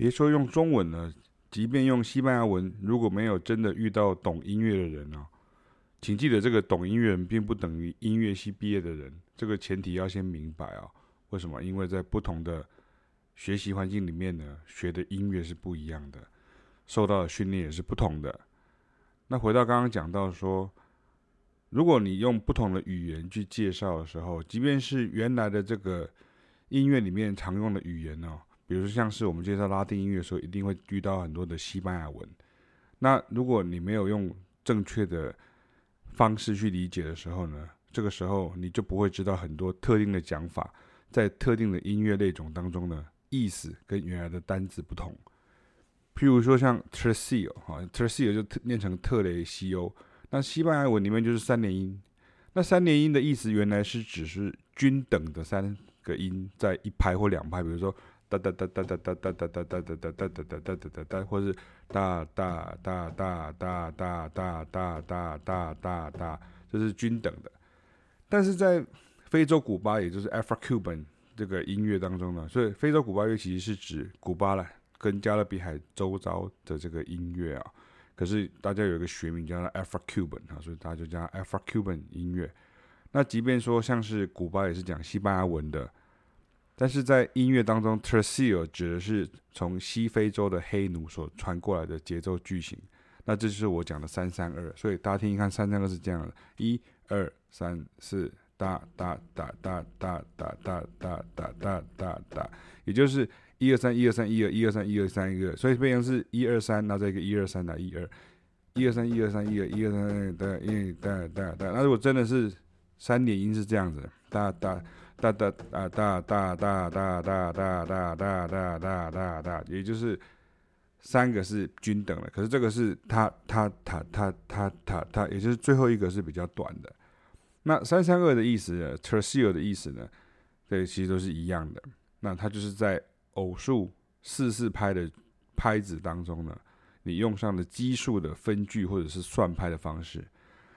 别说用中文了，即便用西班牙文，如果没有真的遇到懂音乐的人啊，请记得这个懂音乐人并不等于音乐系毕业的人，这个前提要先明白啊。为什么？因为在不同的学习环境里面呢，学的音乐是不一样的，受到的训练也是不同的。那回到刚刚讲到说，如果你用不同的语言去介绍的时候，即便是原来的这个音乐里面常用的语言哦，比如说像是我们介绍拉丁音乐的时候，一定会遇到很多的西班牙文。那如果你没有用正确的方式去理解的时候呢，这个时候你就不会知道很多特定的讲法。在特定的音乐类种当中呢，意思跟原来的单字不同。譬如说像 Tercio 哈，Tercio 就念成特雷西欧，那西班牙文里面就是三连音。那三连音的意思原来是只是均等的三个音在一拍或两拍，比如说哒哒哒哒哒哒哒哒哒哒哒哒哒哒哒哒哒哒，或是哒哒哒哒哒哒哒哒哒哒哒哒，这是均等的。但是在非洲古巴，也就是 Afro-Cuban 这个音乐当中呢，所以非洲古巴乐其实是指古巴了，跟加勒比海周遭的这个音乐啊。可是大家有一个学名叫做 Afro-Cuban 啊，所以大家就叫 Afro-Cuban 音乐。那即便说像是古巴也是讲西班牙文的，但是在音乐当中，Tercio 指的是从西非洲的黑奴所传过来的节奏句型。那这就是我讲的三三二，所以大家听一看，三三二是这样的：一二三四。哒哒哒哒哒哒哒哒哒哒哒哒，也就是一二三一二三一二一二三一二三一二，所以变成是一二三，然后再一个一二三打一二，一二三一二三一二一二三的一哒哒哒。那如果真的是三点音是这样子，哒哒哒哒啊哒哒哒哒哒哒哒哒哒哒哒哒，也就是三个是均等的，可是这个是它它它它它它它，也就是最后一个是比较短的。那三三二的意思，Tercio 的意思呢，这其实都是一样的。那它就是在偶数四四拍的拍子当中呢，你用上了奇数的分句或者是算拍的方式。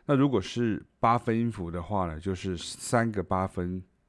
那如果是八分音符的话呢，就是三个八分，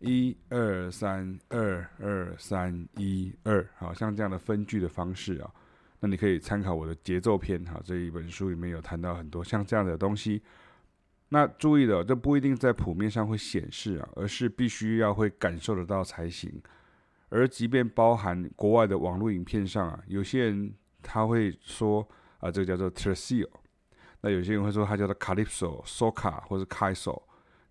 一二三二二三一二，好像这样的分句的方式啊。那你可以参考我的节奏篇哈，这一本书里面有谈到很多像这样的东西。那注意的，这不一定在谱面上会显示啊，而是必须要会感受得到才行。而即便包含国外的网络影片上啊，有些人他会说啊，这个叫做 Tercio，那有些人会说它叫做 Calypso、Soca 或者 Kaiso，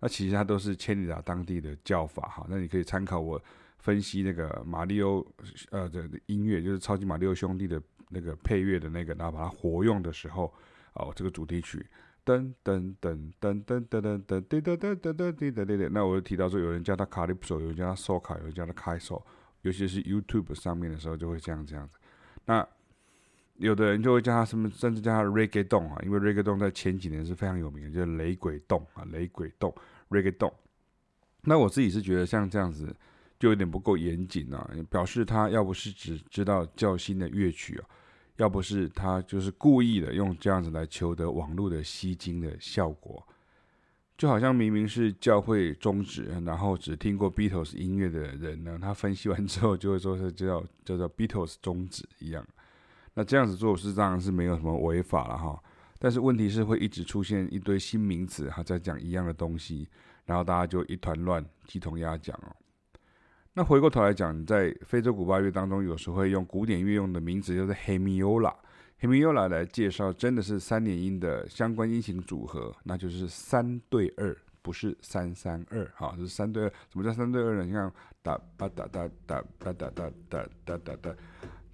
那其实它都是千里达当地的叫法哈。那你可以参考我分析那个马里欧呃的音乐，就是超级马里奥兄弟的那个配乐的那个，然后把它活用的时候，哦，这个主题曲。噔噔噔噔噔噔噔噔噔噔噔噔噔噔噔，那我就提到说，有人叫它 Calypso，有人叫它 Soca，有人叫它开索尤其是 YouTube 上面的时候就会这样这样子。那有的人就会叫它什么，甚至叫它 Reggaeton 啊，因为 Reggaeton 在前几年是非常有名的，就是雷鬼洞啊，雷鬼洞 Reggaeton。那我自己是觉得像这样子就有点不够严谨啊，表示他要不是只知道较新的乐曲啊。要不是他就是故意的用这样子来求得网络的吸睛的效果，就好像明明是教会宗旨，然后只听过 Beatles 音乐的人呢，他分析完之后就会说是叫叫做 Beatles 宗旨一样。那这样子做是当然是没有什么违法了哈，但是问题是会一直出现一堆新名词，还在讲一样的东西，然后大家就一团乱，鸡同鸭讲哦。那回过头来讲，在非洲古巴乐当中，有时候会用古典乐用的名词，就是 hemiola。hemiola 来介绍，真的是三连音的相关音型组合，那就是三对二，不是三三二，哈，是三对二。什么叫三对二呢？你看，哒哒哒哒哒哒哒哒哒哒哒哒。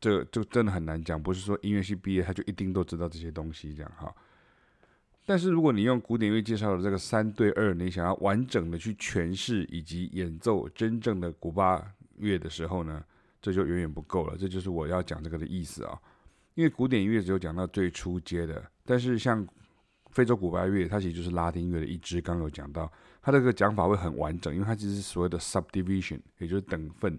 这就真的很难讲，不是说音乐系毕业他就一定都知道这些东西这样哈。但是如果你用古典乐介绍的这个三对二，你想要完整的去诠释以及演奏真正的古巴乐的时候呢，这就远远不够了。这就是我要讲这个的意思啊。因为古典音乐只有讲到最初阶的，但是像非洲古巴乐，它其实就是拉丁乐的一支。刚刚有讲到，它这个讲法会很完整，因为它其实所谓的 subdivision，也就是等份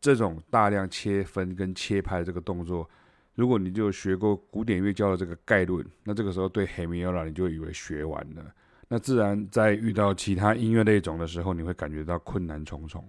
这种大量切分跟切拍这个动作，如果你就学过古典乐教的这个概论，那这个时候对 Hemiola 你就以为学完了，那自然在遇到其他音乐类种的时候，你会感觉到困难重重。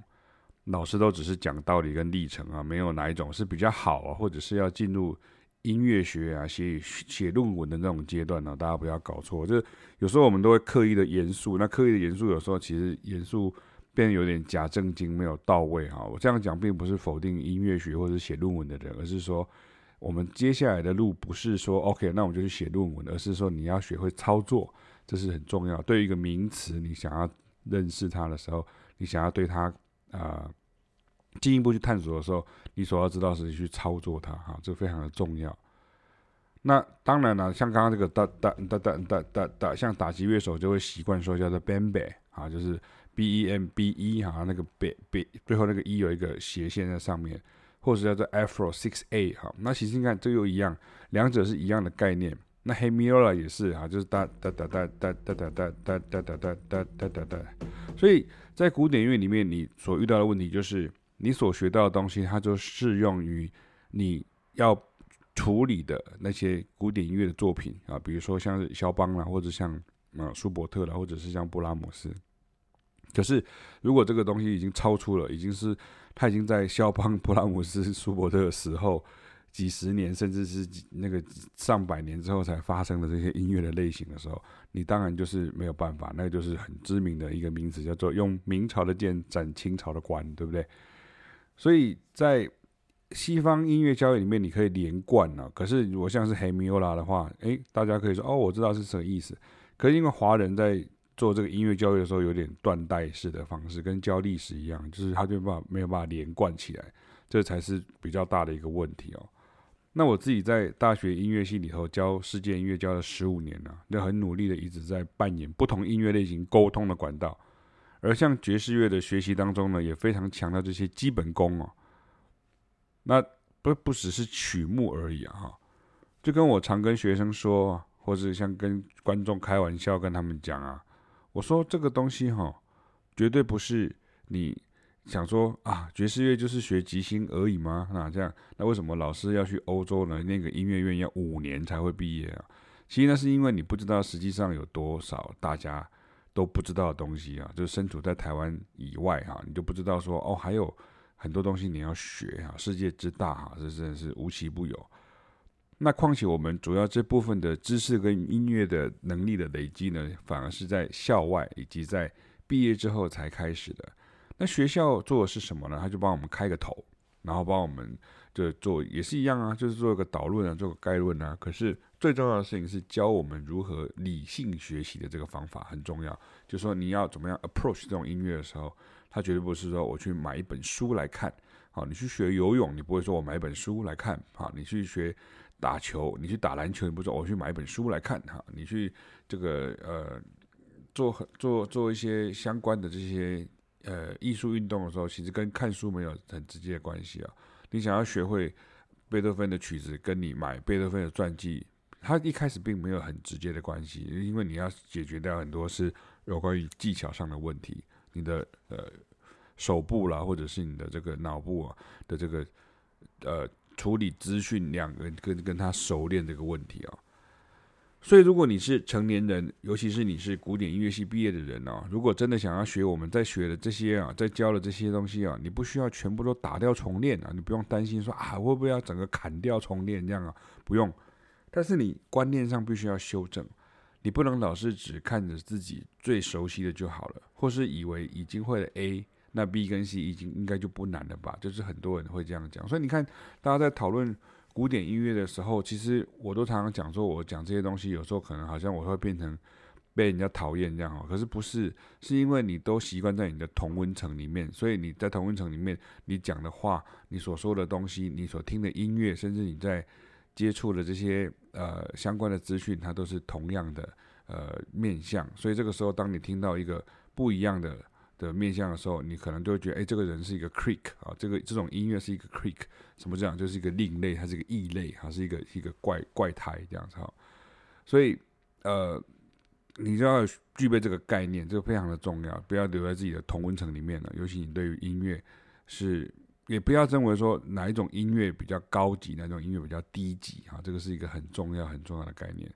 老师都只是讲道理跟历程啊，没有哪一种是比较好啊，或者是要进入音乐学啊、写写论文的那种阶段呢、大家不要搞错。就是有时候我们都会刻意的严肃，那刻意的严肃有时候其实严肃变得有点假正经，没有到位哈。我这样讲并不是否定音乐学或者写论文的人，而是说我们接下来的路不是说 OK，那我们就去写论文，而是说你要学会操作，这是很重要。对于一个名词，你想要认识它的时候，你想要对它。啊，进一步去探索的时候，你所要知道是去操作它，哈，这非常的重要。那当然了，像刚刚这个哒哒哒哒哒哒哒，像打击乐手就会习惯说叫做 bembe 啊，就是 b e m b e 哈，那个 b b 最后那个 e 有一个斜线在上面，或者叫做 afro six a 哈。那其实你看这又一样，两者是一样的概念。那 Hemiola 也是哈，就是哒哒哒哒哒哒哒哒哒哒哒哒哒哒哒哒，所以在古典乐里面，你所遇到的问题就是，你所学到的东西，它就适用于你要处理的那些古典音乐的作品啊，比如说像肖邦啦，或者像啊舒伯特啦，或者是像布拉姆斯。可是如果这个东西已经超出了，已经是他已经在肖邦、布拉姆斯、舒伯特的时候。几十年，甚至是那个上百年之后才发生的这些音乐的类型的时候，你当然就是没有办法。那就是很知名的一个名词，叫做用明朝的剑斩清朝的官，对不对？所以在西方音乐教育里面，你可以连贯啊。可是如果像是黑米欧拉的话，诶，大家可以说哦，我知道是什么意思。可是因为华人在做这个音乐教育的时候，有点断代式的方式，跟教历史一样，就是他就办法没有办法连贯起来，这才是比较大的一个问题哦。那我自己在大学音乐系里头教世界音乐教了十五年了，就很努力的一直在扮演不同音乐类型沟通的管道。而像爵士乐的学习当中呢，也非常强调这些基本功哦。那不不只是曲目而已啊，哈，就跟我常跟学生说，或者像跟观众开玩笑跟他们讲啊，我说这个东西哈，绝对不是你。想说啊，爵士乐就是学即兴而已吗？那这样，那为什么老师要去欧洲呢？那个音乐院要五年才会毕业啊？其实那是因为你不知道实际上有多少大家都不知道的东西啊，就是身处在台湾以外哈、你就不知道说哦，还有很多东西你要学哈、世界之大哈、这真的是无奇不有。那况且我们主要这部分的知识跟音乐的能力的累积呢，反而是在校外以及在毕业之后才开始的。那学校做的是什么呢？他就帮我们开个头，然后帮我们就做也是一样啊，就是做一个导论啊，做个概论啊。可是最重要的事情是教我们如何理性学习的这个方法很重要。就是说你要怎么样 approach 这种音乐的时候，他绝对不是说我去买一本书来看。好，你去学游泳，你不会说我买一本书来看。好，你去学打球，你去打篮球，你不说我去买一本书来看哈，你去这个呃做做做一些相关的这些呃艺术运动的时候，其实跟看书没有很直接的关系啊。你想要学会贝多芬的曲子，跟你买贝多芬的传记，它一开始并没有很直接的关系，因为你要解决掉很多是有关于技巧上的问题，你的呃手部啦，或者是你的这个脑部啊的这个呃。处理资讯量跟跟跟他熟练这个问题啊，所以如果你是成年人，尤其是你是古典音乐系毕业的人哦，如果真的想要学我们在学的这些啊，在教的这些东西啊，你不需要全部都打掉重练啊，你不用担心说啊会不会要整个砍掉重练这样啊，不用，但是你观念上必须要修正，你不能老是只看着自己最熟悉的就好了，或是以为已经会了 A。那 B 跟 C 已经应该就不难了吧？就是很多人会这样讲，所以你看，大家在讨论古典音乐的时候，其实我都常常讲说，我讲这些东西，有时候可能好像我会变成被人家讨厌这样哦。可是不是，是因为你都习惯在你的同温层里面，所以你在同温层里面，你讲的话，你所说的东西，你所听的音乐，甚至你在接触的这些呃相关的资讯，它都是同样的呃面向。所以这个时候，当你听到一个不一样的。的面向的时候，你可能就会觉得，哎，这个人是一个 creek 啊，这个这种音乐是一个 creek，什么这样，就是一个另类，它是一个异类，还是一个一个怪怪胎这样子哈。所以，呃，你就要具备这个概念，这个非常的重要，不要留在自己的同温层里面了。尤其你对于音乐是，也不要认为说哪一种音乐比较高级，哪种音乐比较低级啊，这个是一个很重要很重要的概念。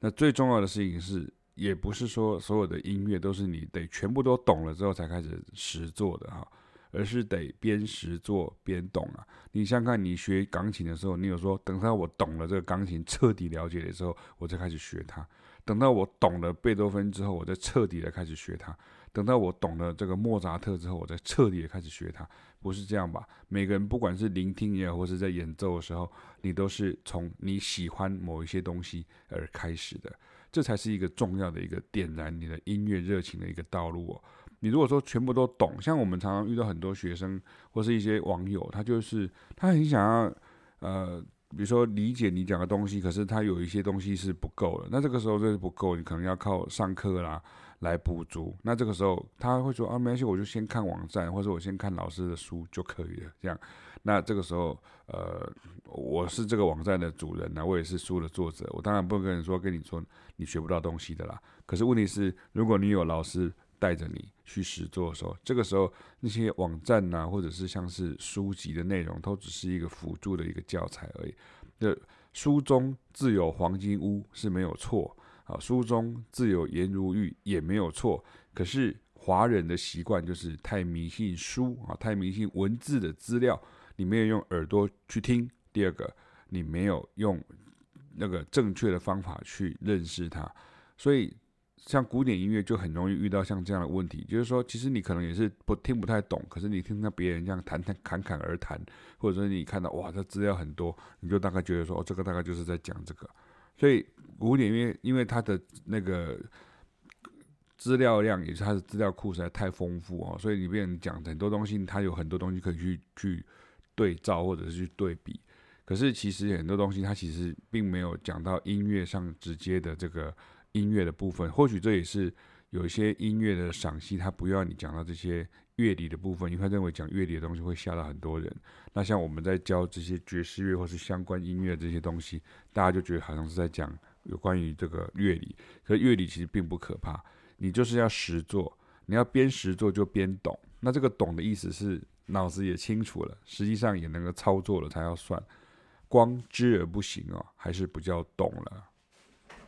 那最重要的事情是。也不是说所有的音乐都是你得全部都懂了之后才开始实做的哈，而是得边实做边懂啊。你想想看，你学钢琴的时候，你有说等到我懂了这个钢琴彻底了解的时候，我再开始学它；等到我懂了贝多芬之后，我再彻底的开始学它；等到我懂了这个莫扎特之后，我再彻底的开始学它。不是这样吧？每个人不管是聆听也好，或是在演奏的时候，你都是从你喜欢某一些东西而开始的。这才是一个重要的一个点燃你的音乐热情的一个道路哦。你如果说全部都懂，像我们常常遇到很多学生或是一些网友，他就是他很想要呃，比如说理解你讲的东西，可是他有一些东西是不够的。那这个时候这是不够，你可能要靠上课啦来补足。那这个时候他会说啊，没关系，我就先看网站，或者我先看老师的书就可以了，这样。那这个时候，呃，我是这个网站的主人呢，我也是书的作者，我当然不能跟你说，跟你说你学不到东西的啦。可是问题是，如果你有老师带着你去实做的时候，这个时候那些网站呐、或者是像是书籍的内容，都只是一个辅助的一个教材而已。这书中自有黄金屋是没有错啊，书中自有颜如玉也没有错。可是华人的习惯就是太迷信书啊，太迷信文字的资料。你没有用耳朵去听，第二个，你没有用那个正确的方法去认识它，所以像古典音乐就很容易遇到像这样的问题，就是说，其实你可能也是不听不太懂，可是你听到别人这样谈谈侃侃而谈，或者说你看到哇，这资料很多，你就大概觉得说，哦，这个大概就是在讲这个，所以古典音乐因为它的那个资料量也是它的资料库实在太丰富哦，所以你别人讲很多东西，它有很多东西可以去去。对照或者是去对比，可是其实很多东西它其实并没有讲到音乐上直接的这个音乐的部分。或许这也是有一些音乐的赏析，他不要你讲到这些乐理的部分，因为他认为讲乐理的东西会吓到很多人。那像我们在教这些爵士乐或是相关音乐这些东西，大家就觉得好像是在讲有关于这个乐理。可乐理其实并不可怕，你就是要实做，你要边实做就边懂。那这个懂的意思是。脑子也清楚了，实际上也能够操作了，才要算。光知而不行哦，还是比较懂了。